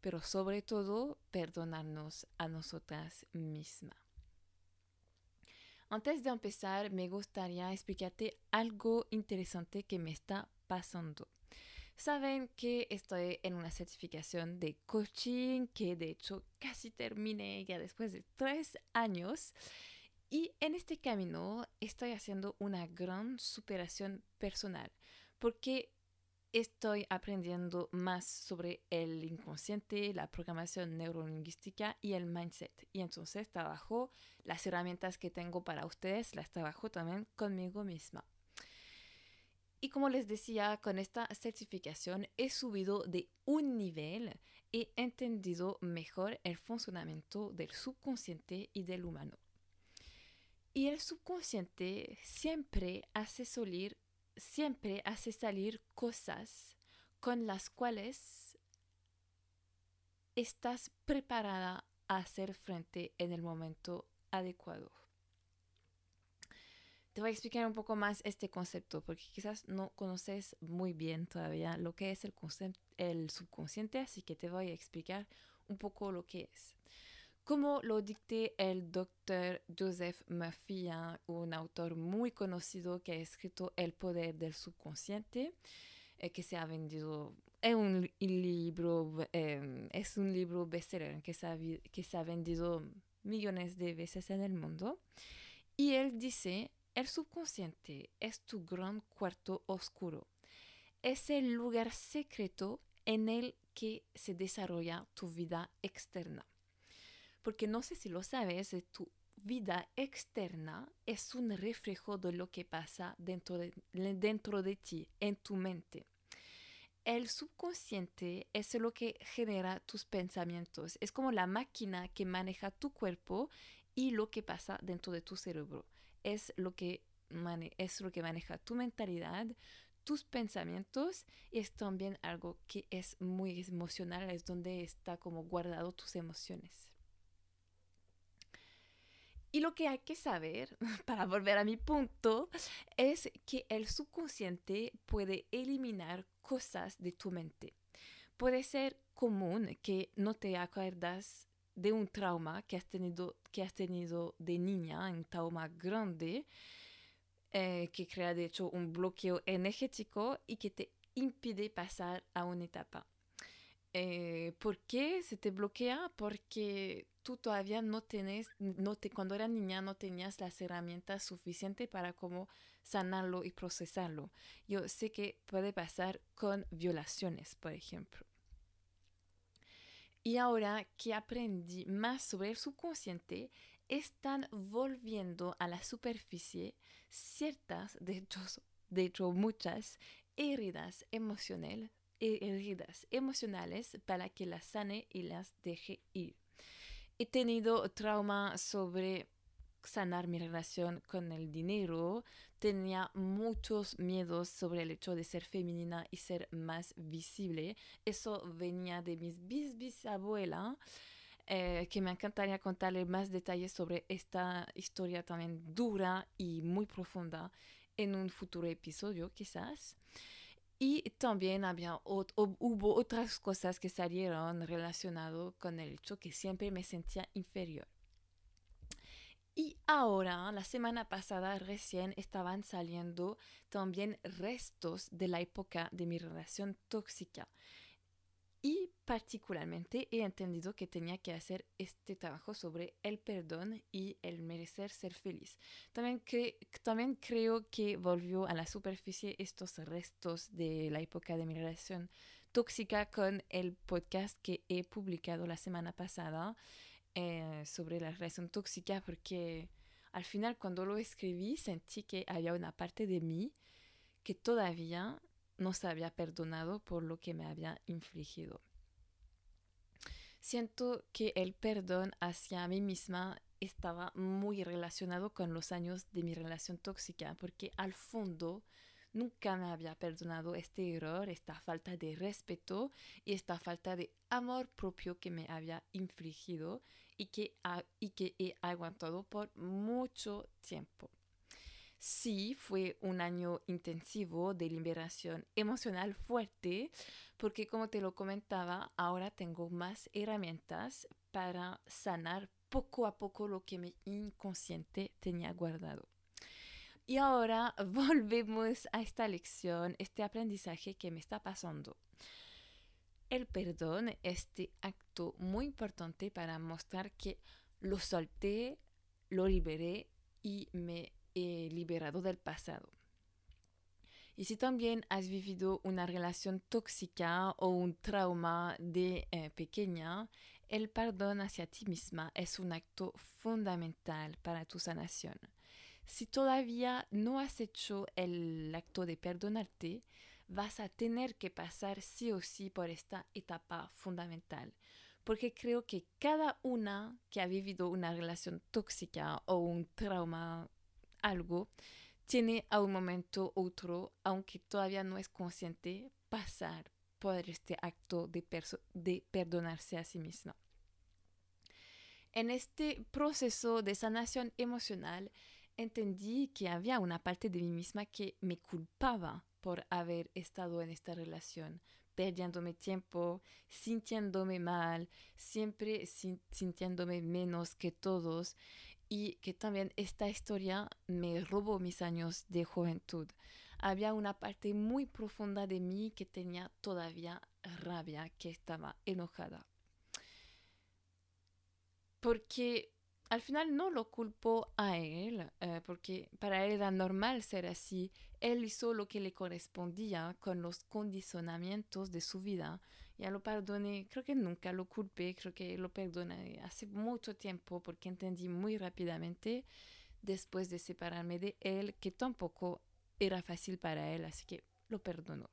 pero sobre todo perdonarnos a nosotras mismas. Antes de empezar, me gustaría explicarte algo interesante que me está pasando. Saben que estoy en una certificación de coaching que de hecho casi terminé ya después de tres años. Y en este camino estoy haciendo una gran superación personal porque estoy aprendiendo más sobre el inconsciente, la programación neurolingüística y el mindset. Y entonces trabajo las herramientas que tengo para ustedes, las trabajo también conmigo misma. Y como les decía, con esta certificación he subido de un nivel, he entendido mejor el funcionamiento del subconsciente y del humano. Y el subconsciente siempre hace salir siempre hace salir cosas con las cuales estás preparada a hacer frente en el momento adecuado. Te voy a explicar un poco más este concepto porque quizás no conoces muy bien todavía lo que es el, subconsciente, así que te voy a explicar un poco lo que es. Como lo dicté el doctor Joseph Murphy, un autor muy conocido que ha escrito El poder del subconsciente, eh, que se ha vendido, es un libro, em, es un libro bestseller que se, ha, que se ha vendido millones de veces en el mundo. Y él dice, el subconsciente es tu gran cuarto oscuro. Es el lugar secreto en el que se desarrolla tu vida externa porque no sé si lo sabes, eh, tu vida externa es un reflejo de lo que pasa dentro de, dentro de ti, en tu mente. El subconsciente es lo que genera tus pensamientos, es como la máquina que maneja tu cuerpo y lo que pasa dentro de tu cerebro. Es lo que, es lo que maneja tu mentalidad, tus pensamientos y es también algo que es muy emocional, es donde está como guardado tus emociones. Y lo que hay que saber, para volver a mi punto, es que el subconsciente puede eliminar cosas de tu mente. Puede ser común que no te acuerdas de un trauma que has tenido, que has tenido de niña, un trauma grande, eh, que crea de hecho un bloqueo energético y que te impide pasar a una etapa. Eh, ¿Por qué se te bloquea? Porque tú todavía no tienes, no te, cuando eras niña no tenías las herramientas suficientes para cómo sanarlo y procesarlo. Yo sé que puede pasar con violaciones, por ejemplo. Y ahora que aprendí más sobre el subconsciente, están volviendo a la superficie ciertas, de hecho, de muchas, heridas emocionales, heridas emocionales para que las sane y las deje ir he tenido trauma sobre sanar mi relación con el dinero, tenía muchos miedos sobre el hecho de ser femenina y ser más visible. Eso venía de mis bis bisabuela, eh, que me encantaría contarle más detalles sobre esta historia también dura y muy profunda en un futuro episodio quizás. Y también había hubo otras cosas que salieron relacionadas con el hecho que siempre me sentía inferior. Y ahora, la semana pasada recién estaban saliendo también restos de la época de mi relación tóxica y particularmente he entendido que tenía que hacer este trabajo sobre el perdón y el merecer ser feliz. También, también creo que volvió a la superficie estos restos de la época de mi relación tóxica con el podcast que he publicado la semana pasada eh, sobre la relación tóxica porque al final cuando lo escribí sentí que había una parte de mí que todavía no se había perdonado por lo que me había infligido. Siento que el perdón hacia mí misma estaba muy relacionado con los años de mi relación tóxica, porque al fondo nunca me había perdonado este error, esta falta de respeto y esta falta de amor propio que me había infligido y que, y que he aguantado por mucho tiempo. Sí, fue un año intensivo de liberación emocional fuerte, porque como te lo comentaba, ahora tengo más herramientas para sanar poco a poco lo que mi inconsciente tenía guardado. Y ahora volvemos a esta lección, este aprendizaje que me está pasando. El perdón, este acto muy importante para mostrar que lo solté, lo liberé y me liberado del pasado. Y si también has vivido una relación tóxica o un trauma de eh, pequeña, el perdón hacia ti misma es un acto fundamental para tu sanación. Si todavía no has hecho el acto de perdonarte, vas a tener que pasar sí o sí por esta etapa fundamental. Porque creo que cada una que ha vivido una relación tóxica o un trauma algo, tiene a un momento otro, aunque todavía no es consciente, pasar por este acto de, de perdonarse a sí misma. En este proceso de sanación emocional, entendí que había una parte de mí misma que me culpaba por haber estado en esta relación, perdiéndome tiempo, sintiéndome mal, siempre sintiéndome menos que todos y que también esta historia me robó mis años de juventud. Había una parte muy profunda de mí que tenía todavía rabia, que estaba enojada. Porque al final no lo culpo a él, eh, porque para él era normal ser así. Él hizo lo que le correspondía con los condicionamientos de su vida ya lo perdoné, creo que nunca lo culpé, creo que lo perdoné hace mucho tiempo porque entendí muy rápidamente después de separarme de él que tampoco era fácil para él, así que lo perdono.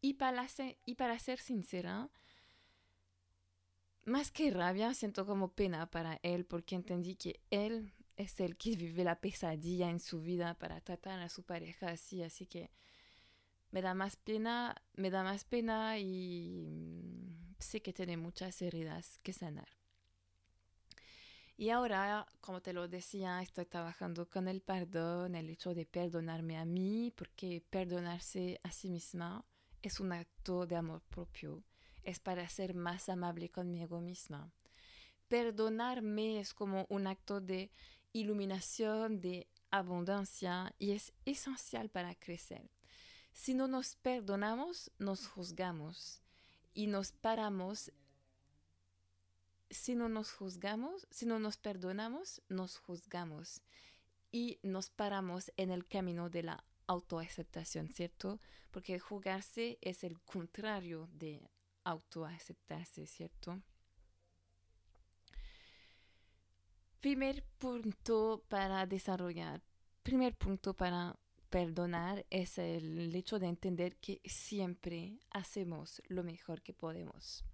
Y para, y para ser sincera, más que rabia, siento como pena para él porque entendí que él es el que vive la pesadilla en su vida para tratar a su pareja así, así que me da más pena, me da más pena y mm, sé que tiene muchas heridas que sanar. Y ahora, como te lo decía, estoy trabajando con el perdón, el hecho de perdonarme a mí, porque perdonarse a sí misma es un acto de amor propio, es para ser más amable conmigo misma. Perdonarme es como un acto de iluminación, de abundancia y es esencial para crecer. Si no nos perdonamos, nos juzgamos y nos paramos. Si no nos juzgamos, si no nos perdonamos, nos juzgamos y nos paramos en el camino de la autoaceptación, ¿cierto? Porque juzgarse es el contrario de autoaceptarse, ¿cierto? Primer punto para desarrollar, primer punto para perdonar es el hecho de entender que siempre hacemos lo mejor que podemos.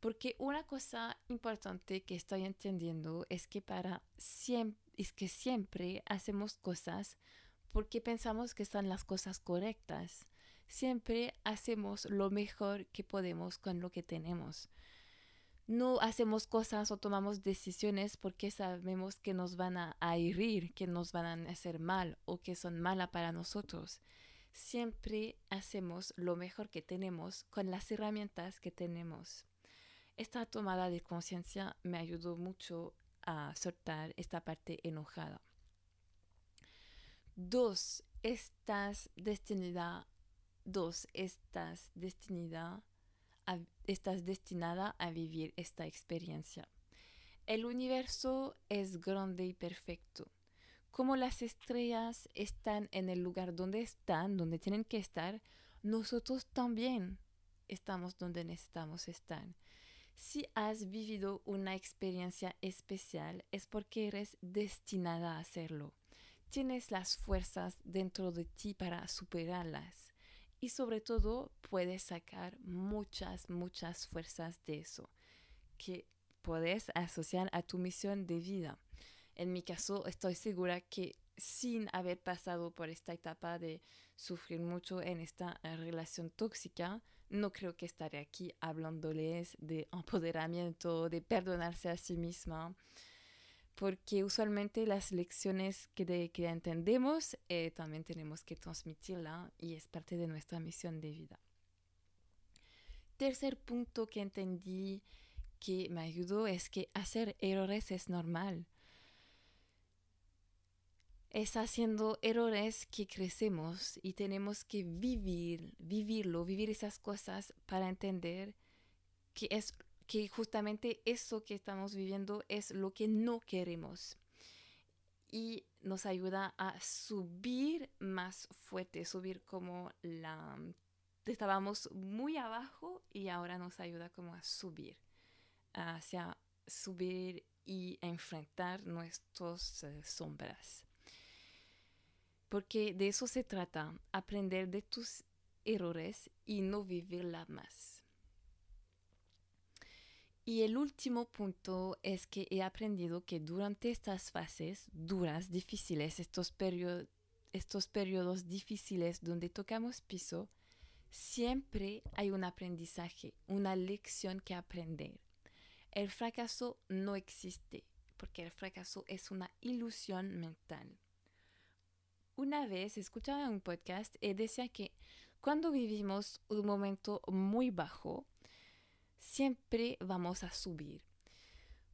Porque una cosa importante que estoy entendiendo es que para siempre, es que siempre hacemos cosas porque pensamos que son las cosas correctas. Siempre hacemos lo mejor que podemos con lo que tenemos no hacemos cosas o tomamos decisiones porque sabemos que nos van a, herir, que nos van a hacer mal o que son malas para nosotros. Siempre hacemos lo mejor que tenemos con las herramientas que tenemos. Esta tomada de conciencia me ayudó mucho a soltar esta parte enojada. Dos, estás destinada, dos, estás destinada estás destinada a vivir esta experiencia. El universo es grande y perfecto. Como las estrellas están en el lugar donde están, donde tienen que estar, nosotros también estamos donde necesitamos estar. Si has vivido una experiencia especial es porque eres destinada a hacerlo. Tienes las fuerzas dentro de ti para superarlas y sobre todo puedes sacar muchas, muchas fuerzas de eso que puedes asociar a tu misión de vida. En mi caso, estoy segura que sin haber pasado por esta etapa de sufrir mucho en esta relación tóxica, no creo que estaré aquí hablándoles de empoderamiento, de perdonarse a sí misma. Porque usualmente las lecciones que, que entendemos eh, también tenemos que transmitirla y es parte de nuestra misión de vida. Tercer punto que entendí que me ayudó es que hacer errores es normal. Es haciendo errores que crecemos y tenemos que vivir, vivirlo, vivir esas cosas para entender que es que justamente eso que estamos viviendo es lo que no queremos. Y nos ayuda a subir más fuerte, subir como la... Estábamos muy abajo y ahora nos ayuda como a subir, hacia subir y enfrentar nuestras eh, sombras. Porque de eso se trata, aprender de tus errores y no vivirla más. Y el último punto es que he aprendido que durante estas fases duras, difíciles, estos, periodos, difíciles donde tocamos piso, siempre hay un aprendizaje, una lección que aprender. El fracaso no existe, porque el fracaso es una ilusión mental. Una vez escuchaba un podcast y decía que cuando vivimos un momento muy bajo, siempre vamos a subir.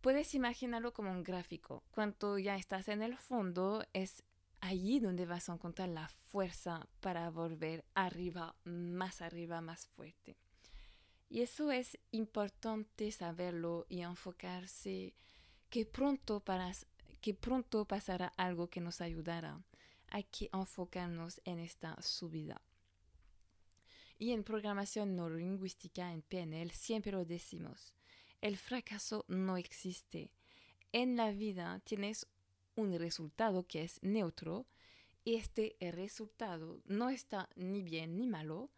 Puedes imaginarlo como un gráfico. Cuando ya estás en el fondo, es allí donde vas a encontrar la fuerza para volver arriba, más arriba, más fuerte. Y eso es importante saberlo y enfocarse que pronto, que pronto pasará algo que nos ayudará. Hay que enfocarnos en esta subida. Y en programación neurolingüística, en PNL, siempre lo decimos. El fracaso no existe. En la vida tienes un resultado que es neutro y este resultado no está ni bien ni malo,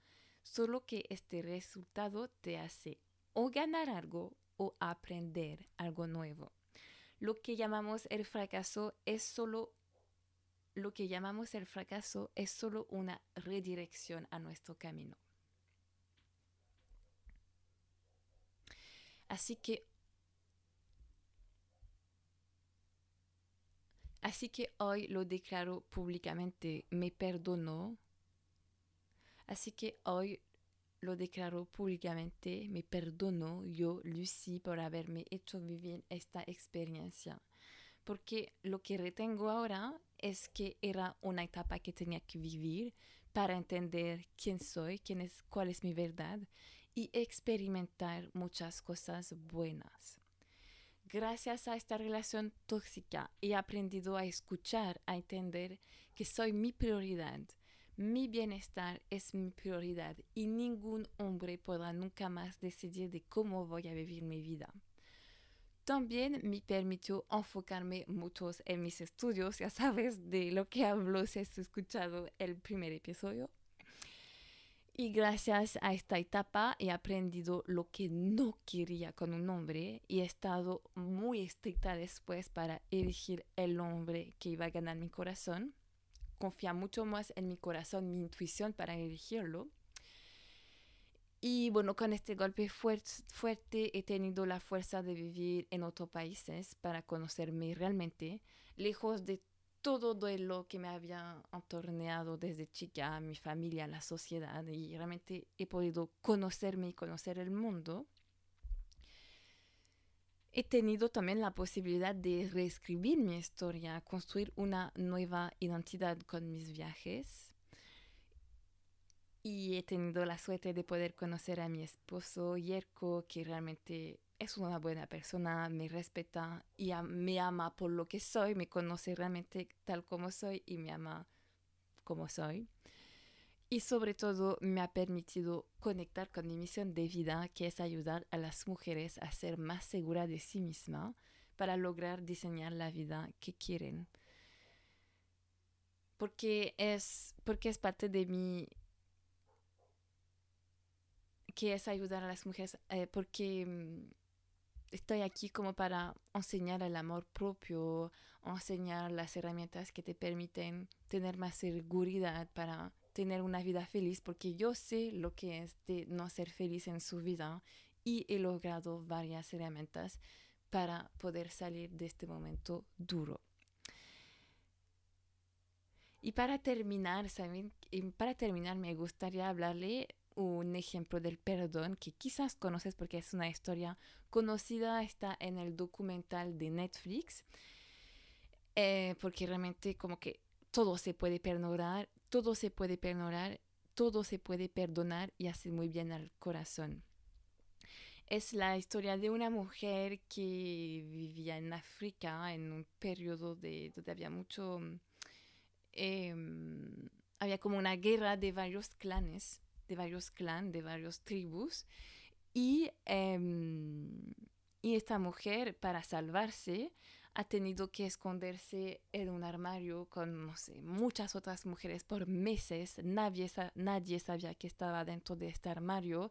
solo que este resultado te hace o ganar algo o aprender algo nuevo. Lo que llamamos el fracaso es solo lo que llamamos el fracaso es solo una redirección a nuestro camino. Así que Así que hoy lo declaro públicamente, me perdono. Así que hoy lo declaro públicamente, me perdono yo, Lucy, por haberme hecho vivir esta experiencia. Porque lo que retengo ahora es que era una etapa que tenía que vivir para entender quién soy, quién es, cuál es mi verdad y experimentar muchas cosas buenas. Gracias a esta relación tóxica he aprendido a escuchar, a entender que soy mi prioridad. Mi bienestar es mi prioridad y ningún hombre podrá nunca más decidir de cómo voy a vivir mi vida. También me permitió enfocarme mucho en mis estudios, ya sabes de lo que hablo si has escuchado el primer episodio. Y gracias a esta etapa he aprendido lo que no quería con un hombre y he estado muy estricta después para elegir el hombre que iba a ganar mi corazón. Confía mucho más en mi corazón, mi intuición para elegirlo. Y bueno, con este golpe fuerte he tenido la fuerza de vivir en otros países para conocerme realmente, lejos de todo lo que me había entorneado desde chica, mi familia, la sociedad, y realmente he podido conocerme y conocer el mundo. He tenido también la posibilidad de reescribir mi historia, construir una nueva identidad con mis viajes. Y he tenido la suerte de poder conocer a mi esposo Yerko, que realmente es una buena persona, me respeta y me ama por lo que soy, me conoce realmente tal como soy y me ama como soy. Y sobre todo me ha permitido conectar con mi misión de vida, que es ayudar a las mujeres a ser más seguras de sí mismas para lograr diseñar la vida que quieren. Porque es, porque es parte de mi que es ayudar a las mujeres, eh, porque mm, estoy aquí como para enseñar el amor propio, enseñar las herramientas que te permiten tener más seguridad para tener una vida feliz, porque yo sé lo que es de no ser feliz en su vida y he logrado varias herramientas para poder salir de este momento duro. Y para terminar, ¿saben? para terminar me gustaría hablarle un ejemplo del perdón que quizás conoces porque es una historia conocida, está en el documental de Netflix, eh, porque realmente como que todo se puede perdonar, todo se puede perdonar, todo se puede perdonar y hace muy bien al corazón. Es la historia de una mujer que vivía en África en un periodo de, donde había mucho Em, había como una guerra de varios clanes, de varios clanes, de varios tribus. Y, em, y esta mujer, para salvarse, ha tenido que esconderse en un armario con, no sé, muchas otras mujeres por meses. Nadie, nadie sabía que estaba dentro de este armario.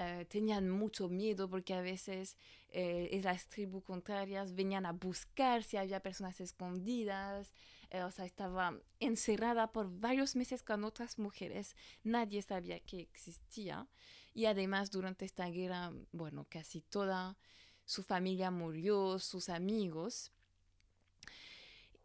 Eh, tenían mucho miedo porque a veces eh, las tribus contrarias venían a buscar si había personas escondidas. Eh, o sea, estaba encerrada por varios meses con otras mujeres, nadie sabía que existía y además durante esta guerra, bueno, casi toda su familia murió, sus amigos.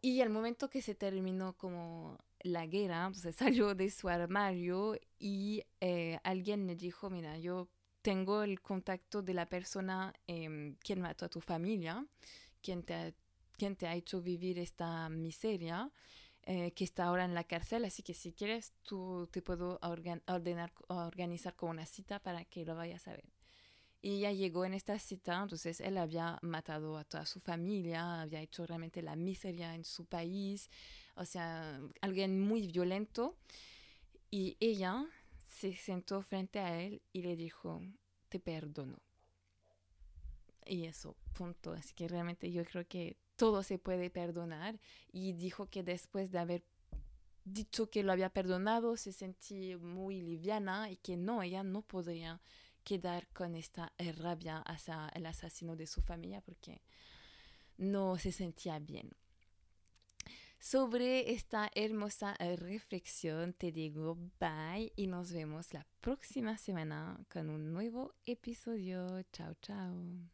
Y al momento que se terminó como la guerra, se salió de su armario y eh, alguien le dijo, mira, yo tengo el contacto de la persona eh, quien mató a tu familia, quien te quien te ha hecho vivir esta miseria, eh, que está ahora en la cárcel, así que si quieres, tú te puedo ordenar, organizar con una cita para que lo vayas a ver. Y ya llegó en esta cita, entonces él había matado a toda su familia, había hecho realmente la miseria en su país, o sea, alguien muy violento. Y ella se sentó frente a él y le dijo, te perdono. Y eso, punto. Así que realmente yo creo que todo se puede perdonar y dijo que después de haber dicho que lo había perdonado se sentía muy liviana y que no, ella no podría quedar con esta rabia hacia el asesino de su familia porque no se sentía bien. Sobre esta hermosa reflexión te digo bye y nos vemos la próxima semana con un nuevo episodio. Chao, chao.